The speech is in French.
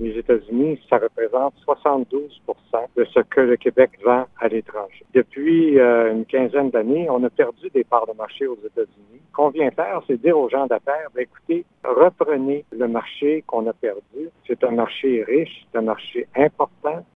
Les États-Unis, ça représente 72 de ce que le Québec vend à l'étranger. Depuis euh, une quinzaine d'années, on a perdu des parts de marché aux États-Unis. Ce qu'on vient faire, c'est dire aux gens d'affaires, ben, écoutez, reprenez le marché qu'on a perdu. C'est un marché riche, c'est un marché important.